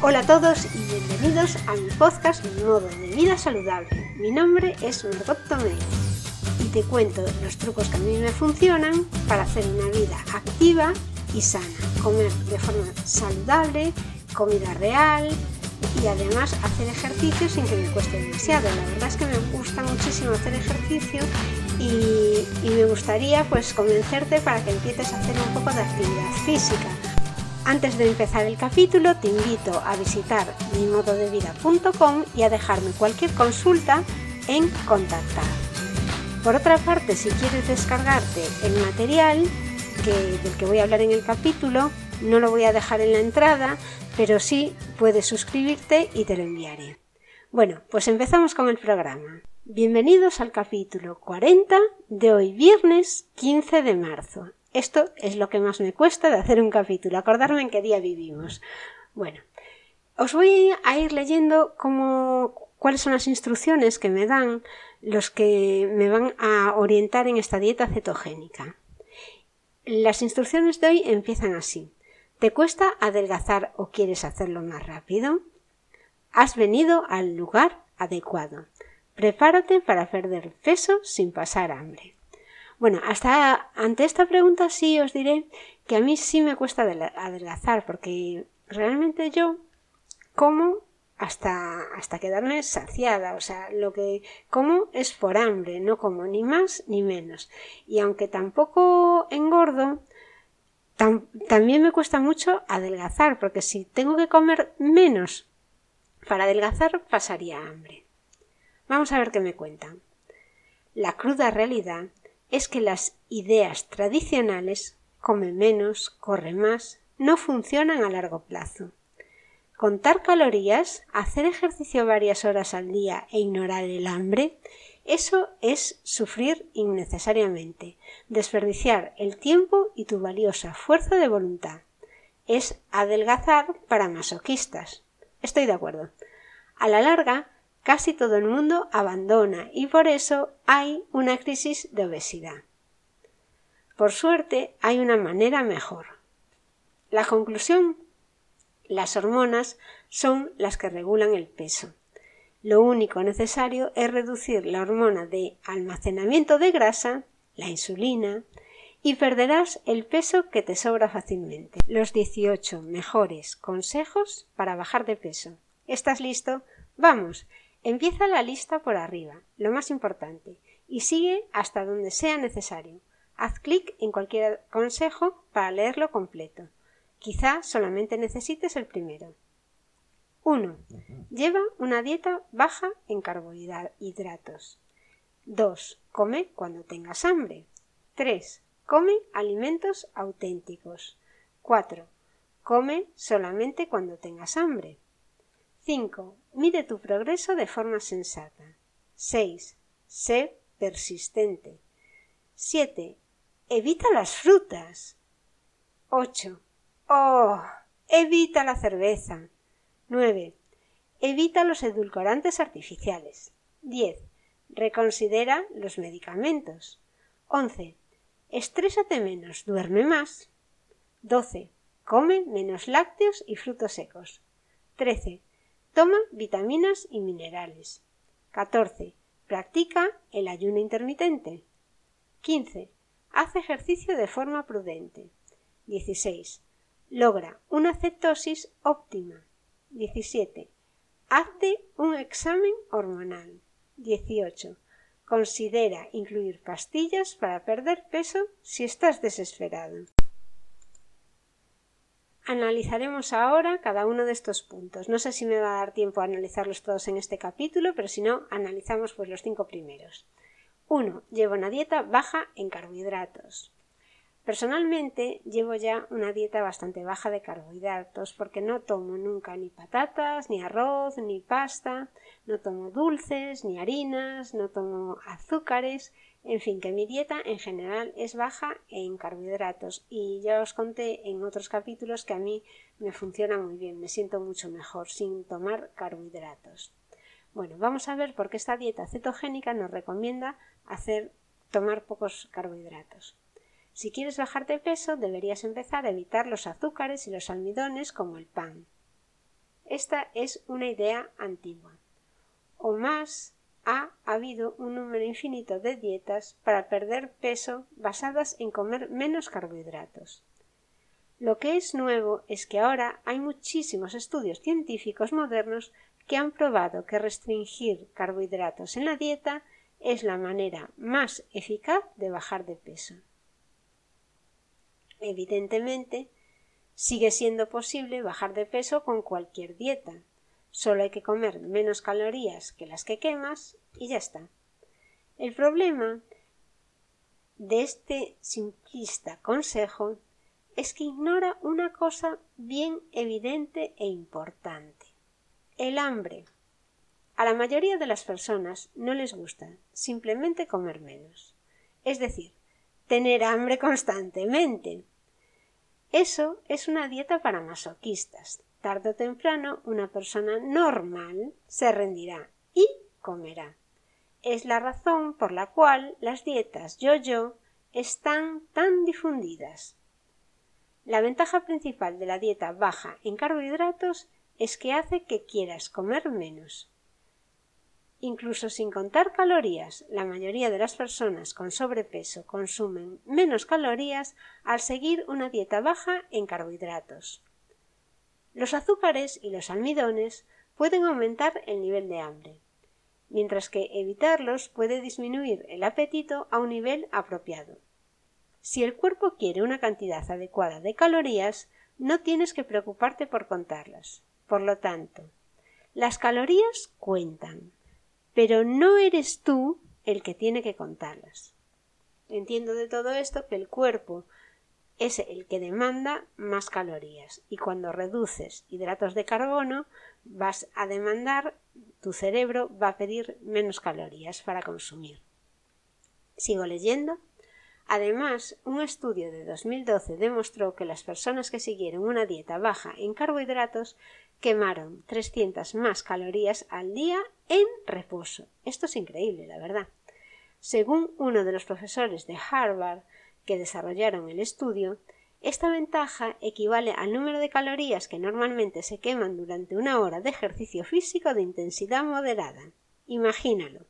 Hola a todos y bienvenidos a mi podcast Modo de Vida Saludable. Mi nombre es Margot Tomé y te cuento los trucos que a mí me funcionan para hacer una vida activa y sana. Comer de forma saludable, comida real y además hacer ejercicio sin que me cueste demasiado. La verdad es que me gusta muchísimo hacer ejercicio y, y me gustaría pues convencerte para que empieces a hacer un poco de actividad física antes de empezar el capítulo, te invito a visitar mimododevida.com y a dejarme cualquier consulta en contactar. Por otra parte, si quieres descargarte el material del que voy a hablar en el capítulo, no lo voy a dejar en la entrada, pero sí puedes suscribirte y te lo enviaré. Bueno, pues empezamos con el programa. Bienvenidos al capítulo 40 de hoy viernes 15 de marzo. Esto es lo que más me cuesta de hacer un capítulo, acordarme en qué día vivimos. Bueno, os voy a ir leyendo cómo, cuáles son las instrucciones que me dan los que me van a orientar en esta dieta cetogénica. Las instrucciones de hoy empiezan así. ¿Te cuesta adelgazar o quieres hacerlo más rápido? Has venido al lugar adecuado. Prepárate para perder peso sin pasar hambre. Bueno, hasta ante esta pregunta sí os diré que a mí sí me cuesta adelgazar porque realmente yo como hasta, hasta quedarme saciada. O sea, lo que como es por hambre, no como ni más ni menos. Y aunque tampoco engordo, también me cuesta mucho adelgazar, porque si tengo que comer menos para adelgazar, pasaría hambre. Vamos a ver qué me cuentan. La cruda realidad es que las ideas tradicionales come menos, corre más, no funcionan a largo plazo. Contar calorías, hacer ejercicio varias horas al día e ignorar el hambre, eso es sufrir innecesariamente, desperdiciar el tiempo y tu valiosa fuerza de voluntad. Es adelgazar para masoquistas. Estoy de acuerdo. A la larga, casi todo el mundo abandona y por eso hay una crisis de obesidad. Por suerte hay una manera mejor. La conclusión las hormonas son las que regulan el peso. Lo único necesario es reducir la hormona de almacenamiento de grasa, la insulina, y perderás el peso que te sobra fácilmente. Los 18 mejores consejos para bajar de peso. ¿Estás listo? Vamos, Empieza la lista por arriba, lo más importante, y sigue hasta donde sea necesario. Haz clic en cualquier consejo para leerlo completo. Quizá solamente necesites el primero. 1. Lleva una dieta baja en carbohidratos. 2. Come cuando tengas hambre. 3. Come alimentos auténticos. 4. Come solamente cuando tengas hambre. 5. Mide tu progreso de forma sensata. 6. Sé persistente. 7. Evita las frutas. 8. Oh. Evita la cerveza. 9. Evita los edulcorantes artificiales. 10. Reconsidera los medicamentos. 11. Estrésate menos, duerme más. 12. Come menos lácteos y frutos secos. 13. Toma vitaminas y minerales. 14. Practica el ayuno intermitente. 15. Haz ejercicio de forma prudente. 16. Logra una cetosis óptima. 17. Hazte un examen hormonal. 18. Considera incluir pastillas para perder peso si estás desesperado. Analizaremos ahora cada uno de estos puntos. No sé si me va a dar tiempo a analizarlos todos en este capítulo, pero si no, analizamos pues los cinco primeros. 1. Llevo una dieta baja en carbohidratos. Personalmente llevo ya una dieta bastante baja de carbohidratos porque no tomo nunca ni patatas, ni arroz, ni pasta, no tomo dulces, ni harinas, no tomo azúcares en fin, que mi dieta en general es baja en carbohidratos y ya os conté en otros capítulos que a mí me funciona muy bien, me siento mucho mejor sin tomar carbohidratos. Bueno, vamos a ver por qué esta dieta cetogénica nos recomienda hacer tomar pocos carbohidratos. Si quieres bajar de peso, deberías empezar a evitar los azúcares y los almidones como el pan. esta es una idea antigua. O más ha habido un número infinito de dietas para perder peso basadas en comer menos carbohidratos. Lo que es nuevo es que ahora hay muchísimos estudios científicos modernos que han probado que restringir carbohidratos en la dieta es la manera más eficaz de bajar de peso. Evidentemente, sigue siendo posible bajar de peso con cualquier dieta. Solo hay que comer menos calorías que las que quemas y ya está. El problema de este simplista consejo es que ignora una cosa bien evidente e importante. El hambre. A la mayoría de las personas no les gusta simplemente comer menos. Es decir, tener hambre constantemente. Eso es una dieta para masoquistas. Tarde o temprano una persona normal se rendirá y comerá. Es la razón por la cual las dietas yo-yo están tan difundidas. La ventaja principal de la dieta baja en carbohidratos es que hace que quieras comer menos. Incluso sin contar calorías, la mayoría de las personas con sobrepeso consumen menos calorías al seguir una dieta baja en carbohidratos. Los azúcares y los almidones pueden aumentar el nivel de hambre, mientras que evitarlos puede disminuir el apetito a un nivel apropiado. Si el cuerpo quiere una cantidad adecuada de calorías, no tienes que preocuparte por contarlas. Por lo tanto, las calorías cuentan, pero no eres tú el que tiene que contarlas. Entiendo de todo esto que el cuerpo es el que demanda más calorías y cuando reduces hidratos de carbono vas a demandar tu cerebro va a pedir menos calorías para consumir. Sigo leyendo. Además, un estudio de 2012 demostró que las personas que siguieron una dieta baja en carbohidratos quemaron 300 más calorías al día en reposo. Esto es increíble, la verdad. Según uno de los profesores de Harvard que desarrollaron el estudio, esta ventaja equivale al número de calorías que normalmente se queman durante una hora de ejercicio físico de intensidad moderada. Imagínalo,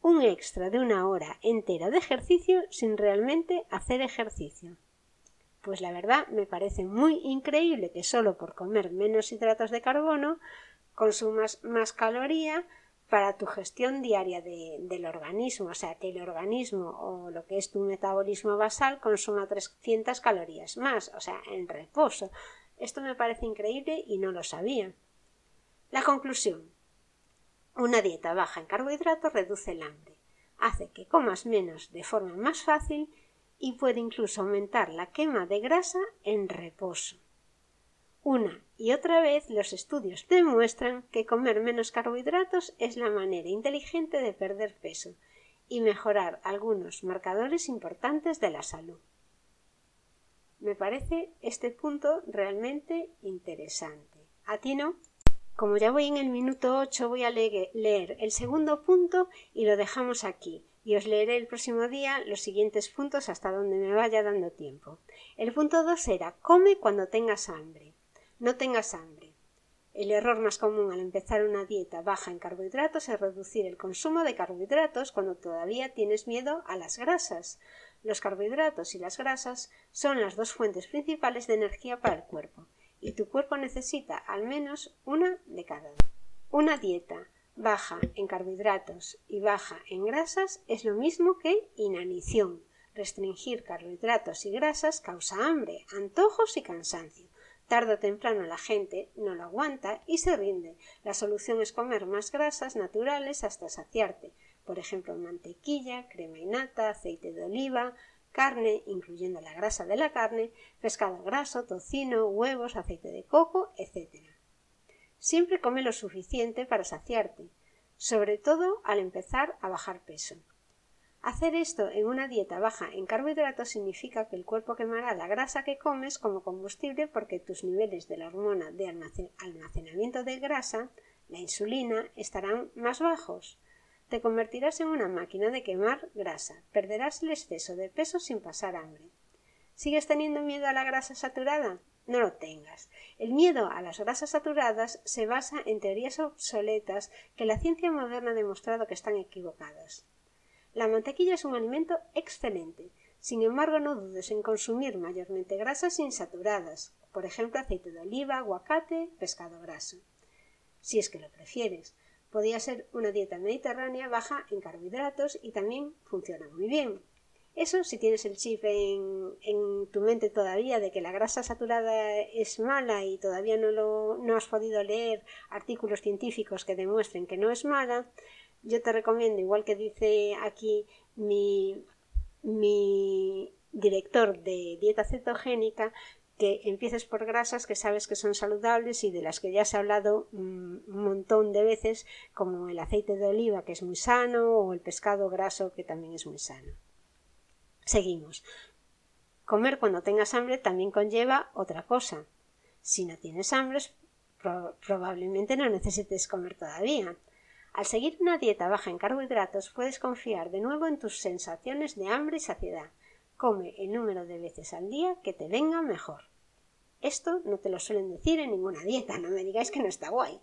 un extra de una hora entera de ejercicio sin realmente hacer ejercicio. Pues la verdad me parece muy increíble que solo por comer menos hidratos de carbono consumas más caloría para tu gestión diaria del organismo, o sea, que el organismo o lo que es tu metabolismo basal consuma 300 calorías más, o sea, en reposo. Esto me parece increíble y no lo sabía. La conclusión. Una dieta baja en carbohidratos reduce el hambre, hace que comas menos de forma más fácil y puede incluso aumentar la quema de grasa en reposo. Una y otra vez los estudios demuestran que comer menos carbohidratos es la manera inteligente de perder peso y mejorar algunos marcadores importantes de la salud. Me parece este punto realmente interesante. ¿A ti no? Como ya voy en el minuto 8, voy a leer el segundo punto y lo dejamos aquí. Y os leeré el próximo día los siguientes puntos hasta donde me vaya dando tiempo. El punto 2 era come cuando tengas hambre. No tengas hambre. El error más común al empezar una dieta baja en carbohidratos es reducir el consumo de carbohidratos cuando todavía tienes miedo a las grasas. Los carbohidratos y las grasas son las dos fuentes principales de energía para el cuerpo y tu cuerpo necesita al menos una de cada dos. Una dieta baja en carbohidratos y baja en grasas es lo mismo que inanición. Restringir carbohidratos y grasas causa hambre, antojos y cansancio. Tarde o temprano la gente no lo aguanta y se rinde. La solución es comer más grasas naturales hasta saciarte. Por ejemplo, mantequilla, crema y nata, aceite de oliva, carne, incluyendo la grasa de la carne, pescado graso, tocino, huevos, aceite de coco, etc. Siempre come lo suficiente para saciarte, sobre todo al empezar a bajar peso. Hacer esto en una dieta baja en carbohidratos significa que el cuerpo quemará la grasa que comes como combustible porque tus niveles de la hormona de almacenamiento de grasa, la insulina, estarán más bajos. Te convertirás en una máquina de quemar grasa, perderás el exceso de peso sin pasar hambre. ¿Sigues teniendo miedo a la grasa saturada? no lo tengas. El miedo a las grasas saturadas se basa en teorías obsoletas que la ciencia moderna ha demostrado que están equivocadas. La mantequilla es un alimento excelente, sin embargo no dudes en consumir mayormente grasas insaturadas, por ejemplo aceite de oliva, aguacate, pescado graso. Si es que lo prefieres, podría ser una dieta mediterránea baja en carbohidratos y también funciona muy bien. Eso si tienes el chip en, tu mente todavía de que la grasa saturada es mala y todavía no, lo, no has podido leer artículos científicos que demuestren que no es mala, yo te recomiendo, igual que dice aquí mi, mi director de dieta cetogénica, que empieces por grasas que sabes que son saludables y de las que ya se ha hablado un montón de veces, como el aceite de oliva, que es muy sano, o el pescado graso, que también es muy sano. Seguimos. Comer cuando tengas hambre también conlleva otra cosa. Si no tienes hambre, probablemente no necesites comer todavía. Al seguir una dieta baja en carbohidratos, puedes confiar de nuevo en tus sensaciones de hambre y saciedad. Come el número de veces al día que te venga mejor. Esto no te lo suelen decir en ninguna dieta, no me digáis que no está guay.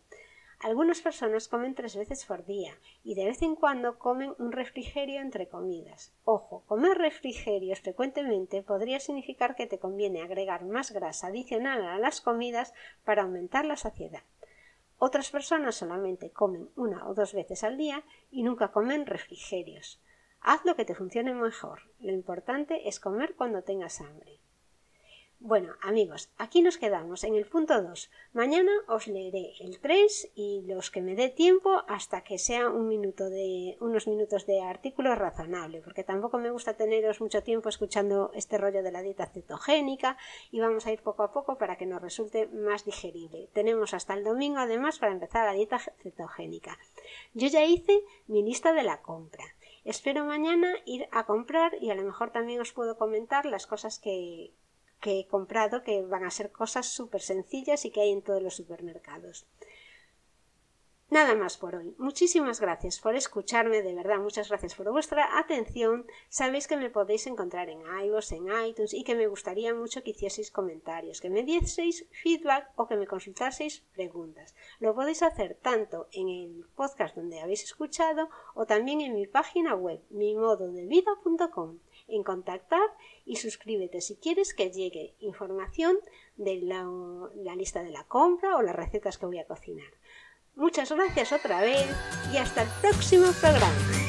Algunas personas comen tres veces por día y de vez en cuando comen un refrigerio entre comidas. Ojo, comer refrigerios frecuentemente podría significar que te conviene agregar más grasa adicional a las comidas para aumentar la saciedad. Otras personas solamente comen una o dos veces al día y nunca comen refrigerios. Haz lo que te funcione mejor. Lo importante es comer cuando tengas hambre. Bueno, amigos, aquí nos quedamos en el punto 2. Mañana os leeré el 3 y los que me dé tiempo hasta que sea un minuto de, unos minutos de artículo razonable, porque tampoco me gusta teneros mucho tiempo escuchando este rollo de la dieta cetogénica y vamos a ir poco a poco para que nos resulte más digerible. Tenemos hasta el domingo además para empezar la dieta cetogénica. Yo ya hice mi lista de la compra. Espero mañana ir a comprar y a lo mejor también os puedo comentar las cosas que, que he comprado que van a ser cosas súper sencillas y que hay en todos los supermercados. Nada más por hoy. Muchísimas gracias por escucharme, de verdad, muchas gracias por vuestra atención. Sabéis que me podéis encontrar en iVoox, en iTunes y que me gustaría mucho que hicieseis comentarios, que me dieseis feedback o que me consultaseis preguntas. Lo podéis hacer tanto en el podcast donde habéis escuchado o también en mi página web, mimododevida.com. En contactar y suscríbete si quieres que llegue información de la lista de la compra o las recetas que voy a cocinar. Muchas gracias otra vez y hasta el próximo programa.